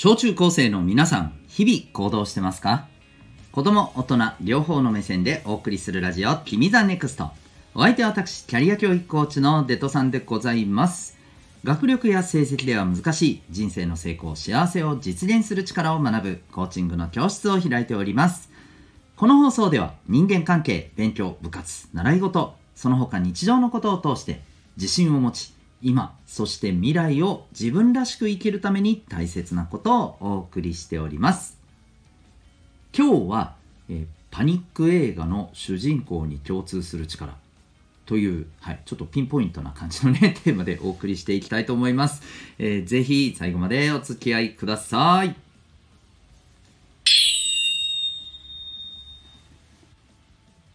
小中高生の皆さん、日々行動してますか？子供、大人、両方の目線でお送りするラジオ、君 the NEXT。お相手は私、キャリア教育コーチのデトさんでございます。学力や成績では難しい人生の成功、幸せを実現する力を学ぶコーチングの教室を開いております。この放送では人間関係、勉強、部活、習い事、その他日常のことを通して自信を持ち、今、そして未来を自分らしく生きるために大切なことをお送りしております。今日は、えパニック映画の主人公に共通する力という、はい、ちょっとピンポイントな感じのね、テーマでお送りしていきたいと思います。えーぜひ最後までお付き合いください。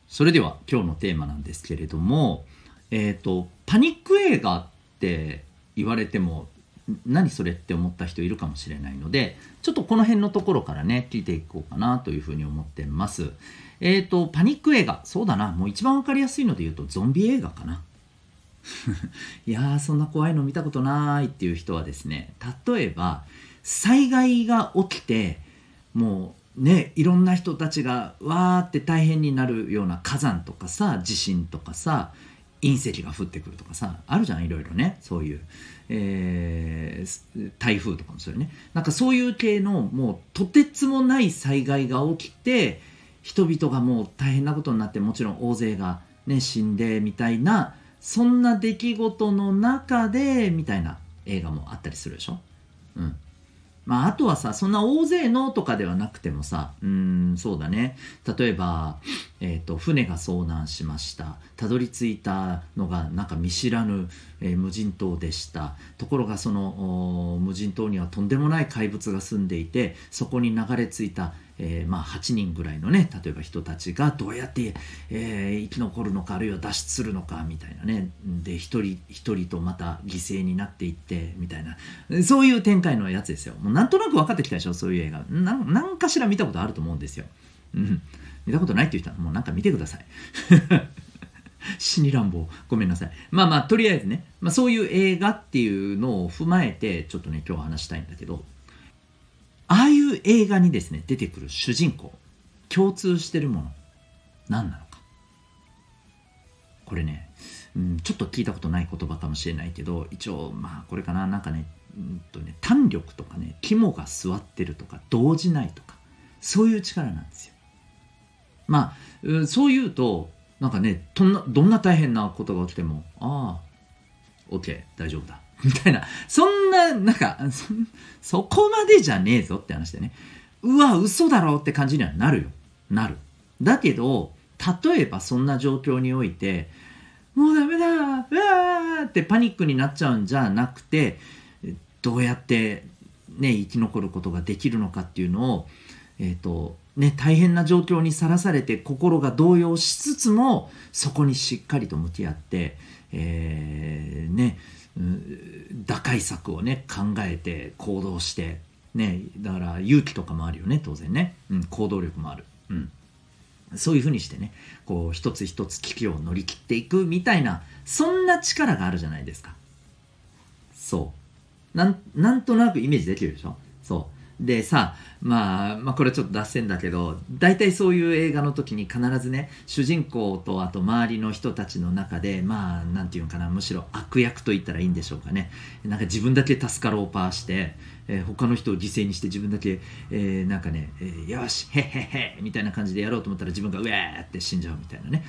それでは今日のテーマなんですけれども、えっ、と、パニック映画って言われても、何それって思った人いるかもしれないので、ちょっとこの辺のところからね、聞いていこうかなというふうに思ってます。えっ、と、パニック映画、そうだな、もう一番わかりやすいので言うと、ゾンビ映画かな。いやー、そんな怖いの見たことないっていう人はですね、例えば、災害が起きて、もうね、いろんな人たちがわーって大変になるような火山とかさ、地震とかさ、隕石が降ってくるとかさ、あるじゃん、いろいろね、そういう。えー台風とかもそうよね。なんかそういう系のもうとてつもない災害が起きて、人々がもう大変なことになって、もちろん大勢がね、死んでみたいな、そんな出来事の中で、みたいな映画もあったりするでしょ？うん。まあ、あとはさ、そんな大勢のとかではなくてもさ、うん、そうだね。例えば、えっ、と、船が遭難しました。たどり着いたのが、なんか見知らぬ、えー無人島でした。ところが、その、無人島にはとんでもない怪物が住んでいて、そこに流れ着いた、えーまあ、8人ぐらいのね、例えば人たちがどうやって、えー生き残るのか、あるいは脱出するのか、みたいなね。で、一人一人とまた犠牲になっていって、みたいな。そういう展開のやつですよ。もうなんとなく分かってきたでしょ、そういう映画。ななんかしら見たことあると思うんですよ。うん。見たことないっていう人はもうなんか見てください。死に乱暴。ごめんなさい。まあまあ、とりあえずね、まあ、そういう映画っていうのを踏まえて、ちょっとね、今日話したいんだけど、いう映画にですね、出てくる主人公、共通してるもの、何なのか。これね、うん、ちょっと聞いたことない言葉かもしれないけど、一応、まあ、これかな、なんかね、うんとね、胆力とかね、肝が据わってるとか、動じないとか、そういう力なんですよ。まあ、うんそう言うと、なんかね、どんな、どんな大変なことが起きても、ああ、OK、大丈夫だ。みたいな、そんな、なんか、そそこまでじゃねえぞって話でね。うわ、嘘だろって感じにはなるよ。なる。だけど、例えばそんな状況において、もうダメだうわーってパニックになっちゃうんじゃなくて、どうやって、ね、生き残ることができるのかっていうのを、えっ、と、ね、大変な状況にさらされて心が動揺しつつも、そこにしっかりと向き合って、えーね、打開策をね、考えて行動して、ね、だから勇気とかもあるよね、当然ね。うん、行動力もある。うん。そういうふうにしてね、こう、一つ一つ危機を乗り切っていくみたいな、そんな力があるじゃないですか。そう。なん、なんとなくイメージできるでしょ？でさ、まあ、まあこれちょっと脱線だけど、大体そういう映画の時に必ずね、主人公とあと周りの人たちの中で、まあ、なんていうのかな、むしろ悪役と言ったらいいんでしょうかね。なんか自分だけ助かろうパーして、えー他の人を犠牲にして自分だけ、えーなんかね、えーよし、へっへっへみたいな感じでやろうと思ったら自分がうえーって死んじゃうみたいなね。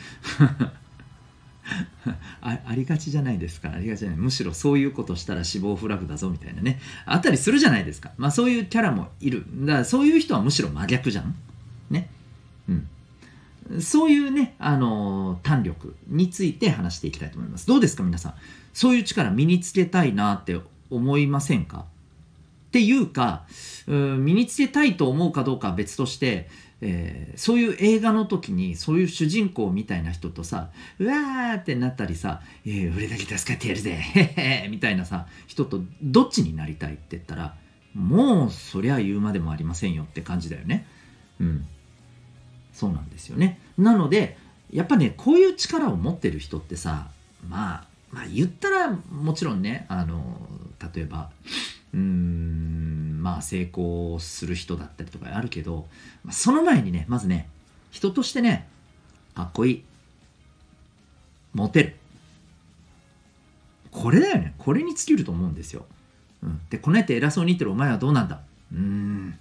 あありがちじゃないですか。ありがちじゃない。むしろそういうことしたら死亡フラグだぞみたいなね。あったりするじゃないですか。まあそういうキャラもいる。だからそういう人はむしろ真逆じゃん。ね。うん。そういうね、あのー胆力について話していきたいと思います。どうですか皆さん。そういう力身につけたいなって思いませんか？ていうか、うん身につけたいと思うかどうかは別として、えーそういう映画の時にそういう主人公みたいな人とさうわーってなったりさ「えー俺だけ助かってやるぜへへ」みたいなさ人とどっちになりたいって言ったらもうそりゃ言うまでもありませんよって感じだよね。うん。そうなんですよね。なのでやっぱねこういう力を持ってる人ってさまあまあ言ったらもちろんねあの例えばうんまあ成功する人だったりとかあるけど、その前にねまずね人としてねかっこいい。モテる。これだよね。これに尽きると思うんですよ、うん、でこねて偉そうに言ってるお前はどうなんだ。うーん。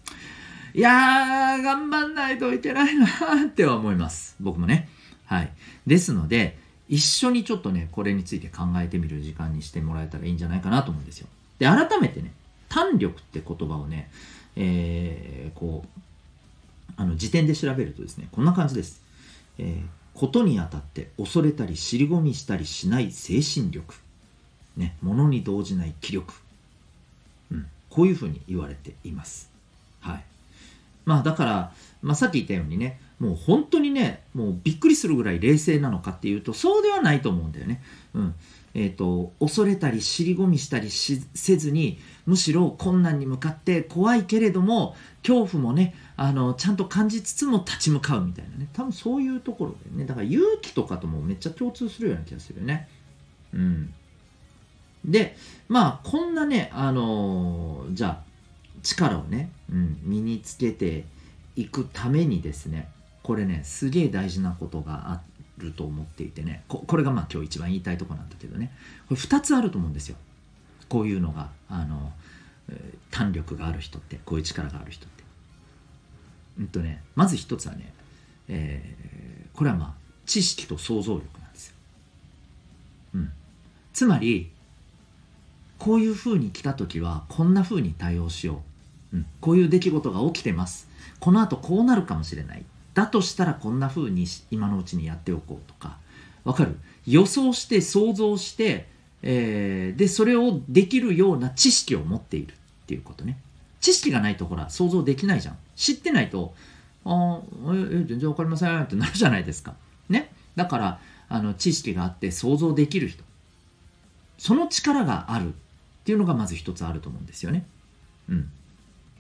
いやー頑張んないといけないなっては思います。僕もね。はい。ですので一緒にちょっとねこれについて考えてみる時間にしてもらえたらいいんじゃないかなと思うんですよ。で改めてね胆力って言葉をね、えー、こうあの辞典で調べるとですねこんな感じです、えー、ことにあたって恐れたり尻込みしたりしない精神力。ね物に動じない気力、うん、こういうふうに言われています。はい。まあだから、まあ、さっき言ったようにねもう本当にねもうびっくりするぐらい冷静なのかっていうとそうではないと思うんだよね。うんえーと、恐れたり尻込みしたりせずにむしろ困難に向かって怖いけれども恐怖もねあのちゃんと感じつつも立ち向かうみたいなね多分そういうところでねだから勇気とかともめっちゃ共通するような気がするよね。うん、でまあこんなねあのー、じゃあ力をね、うん、身につけていくためにですねこれねすげえ大事なことがあると思っていてねこれがまあ今日一番言いたいとこなんだけどねこれ2つあると思うんですよ。こういうのがあの、え胆力がある人ってこういう力がある人って。うんとねまず1つはね、えー、これはまあ知識と想像力なんですよ、うん、つまりこういうふうに来た時はこんなふうに対応しよう、こういう出来事が起きてます。このあとこうなるかもしれない。だとしたらこんな風に今のうちにやっておこうとか。わかる？予想して想像して、えー、でそれをできるような知識を持っているっていうことね。知識がないとほら想像できないじゃん。知ってないとあえ全然わかりませんってなるじゃないですか。ね？だからあの知識があって想像できる人。その力があるっていうのがまず一つあると思うんですよね。うん。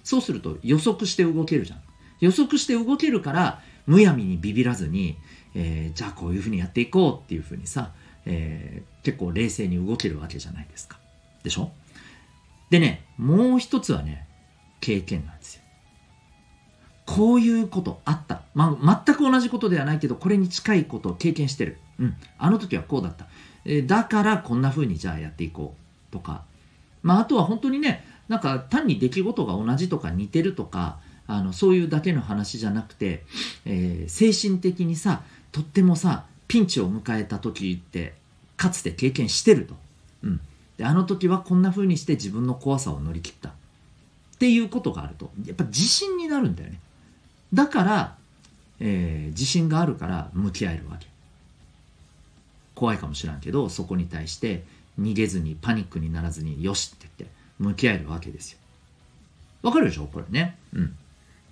そうすると予測して動けるじゃん予測して動けるからむやみにビビらずに、えー、じゃあこういうふうにやっていこうっていうふうにさ、えー、結構冷静に動けるわけじゃないですか。でしょ？でね、もう一つはね、経験なんですよ。こういうことあった。まあ、全く同じことではないけど、これに近いことを経験してる。うん。あの時はこうだった。えー、だからこんな風にじゃあやっていこう。とか。まあ、あとは本当にね、なんか単に出来事が同じとか似てるとか、あのそういうだけの話じゃなくて、えー、精神的にさとってもさピンチを迎えた時ってかつて経験してると、うん、であの時はこんな風にして自分の怖さを乗り切った。っていうことがあると。やっぱ自信になるんだよね。だから、えー、自信があるから向き合えるわけ。怖いかもしらんけどそこに対して逃げずにパニックにならずによしって言って。向き合えるわけですよ。わかるでしょ？これね。うん。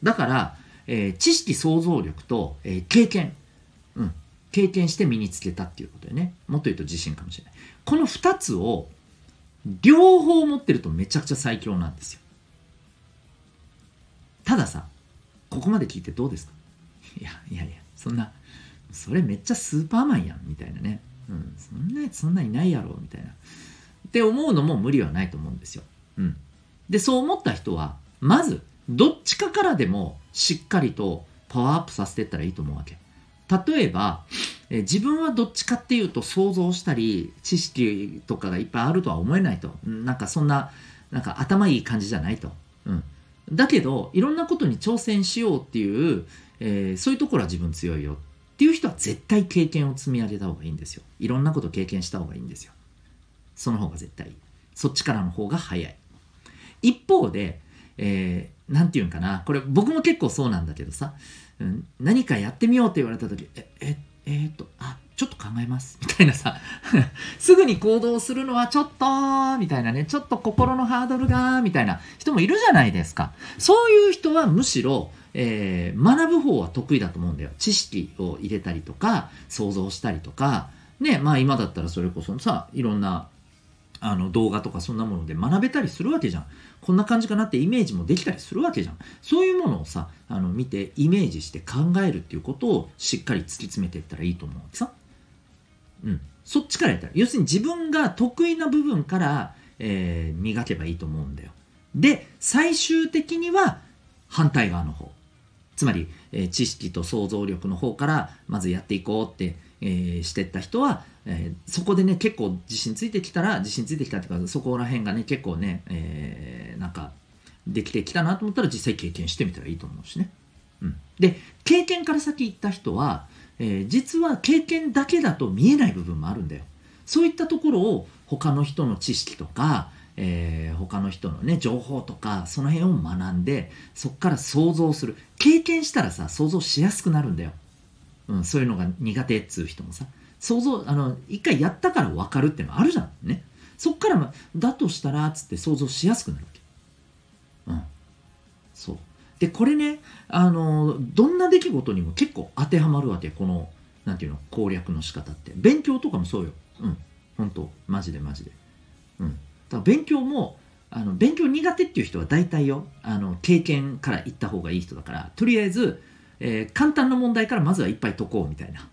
だから、えー、知識想像力と、えー、経験、うん、経験して身につけたっていうことでね。もっと言うと自信かもしれない。この2つを両方持ってるとめちゃくちゃ最強なんですよ。たださここまで聞いてどうですか？いやいやいやそんなそれめっちゃスーパーマンやんみたいなね、うん、そんなそんないないやろみたいな。って思うのも無理はないと思うんですよ、うん、でそう思った人はまずどっちかからでもしっかりとパワーアップさせていったらいいと思うわけ。例えば、え自分はどっちかっていうと想像したり知識とかがいっぱいあるとは思えないと。なんかそんな、なんか頭いい感じじゃないと。うん。だけど、いろんなことに挑戦しようっていう、えー、そういうところは自分強いよっていう人は絶対経験を積み上げた方がいいんですよ。いろんなこと経験した方がいいんですよ。その方が絶対。そっちからの方が早い。一方で、えー、なんて言うんかな、これ僕も結構そうなんだけどさ、うん、何かやってみようって言われた時、え、え、えー、っと、あ、ちょっと考えます。みたいなさ、すぐに行動するのはちょっと、みたいなね、ちょっと心のハードルが、みたいな人もいるじゃないですか。そういう人はむしろ、えー、学ぶ方は得意だと思うんだよ。知識を入れたりとか、想像したりとか、ね、まあ今だったらそれこそさ、いろんなあの動画とかそんなもので学べたりするわけじゃん。こんな感じかなってイメージもできたりするわけじゃん。そういうものをさ、あの見てイメージして考えるっていうことをしっかり突き詰めていったらいいと思うわけさ。うん。そっちからやったら。要するに自分が得意な部分から、えー、磨けばいいと思うんだよ。で最終的には反対側の方つまり、えー、知識と想像力の方からまずやっていこうって、えー、してった人は、えー、そこでね結構自信ついてきたら自信ついてきたっていうかそこら辺がね結構ね、えー、なんかできてきたなと思ったら実際経験してみたらいいと思うしね。うん、で経験から先行った人は、えー、実は経験だけだと見えない部分もあるんだよ。そういったところを他の人の知識とか、えー、他の人のね情報とかその辺を学んでそこから想像する経験したらさ想像しやすくなるんだよ、うん、そういうのが苦手っつう人もさ想像あの一回やったから分かるっていうのあるじゃんね。そっから、だとしたらっつって想像しやすくなるわけ。うん。そう。でこれねあのどんな出来事にも結構当てはまるわけこのなんていうの攻略の仕方って。勉強とかもそうよ。うん。本当。マジでマジで。うん。だから勉強もあの勉強苦手っていう人は大体よ。あの経験から行った方がいい人だから。とりあえず、えー、簡単な問題からまずはいっぱい解こうみたいな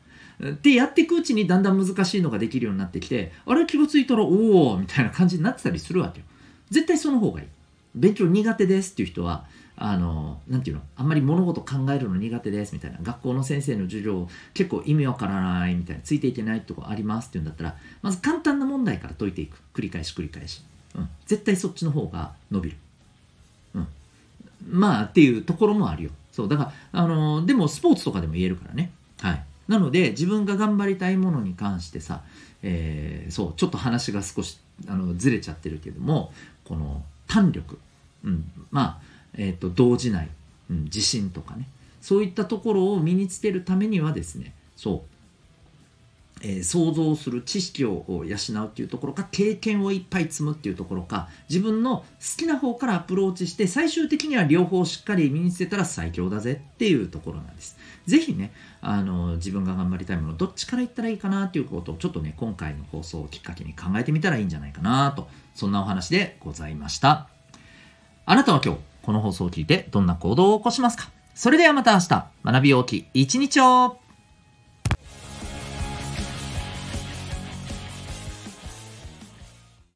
でやっていくうちにだんだん難しいのができるようになってきてあれ気が付いたらおおみたいな感じになってたりするわけよ絶対その方がいい勉強苦手ですっていう人はあの、なていうの、あんまり物事考えるの苦手ですみたいな、学校の先生の授業結構意味わからないみたいな、ついていけないとこありますっていうんだったら、まず簡単な問題から解いていく。繰り返し繰り返し。うん。絶対そっちの方が伸びる。うん。まあ、っていうところもあるよ。そう、だから、あの、でもスポーツとかでも言えるからね。はい。なので、自分が頑張りたいものに関してさ、えー、そう、ちょっと話が少しあのずれちゃってるけども、この胆力。うん。まあ、えーと、動じない、うん、自信とかねそういったところを身につけるためにはですねそう、えー、想像する知識を養うっていうところか経験をいっぱい積むっていうところか自分の好きな方からアプローチして最終的には両方しっかり身につけたら最強だぜっていうところなんです。ぜひね、あの自分が頑張りたいものどっちからいったらいいかなっていうことをちょっとね今回の放送をきっかけに考えてみたらいいんじゃないかなとそんなお話でございました。あなたは今日この放送を聞いてどんな行動を起こしますか？それではまた明日、学び大きい一日を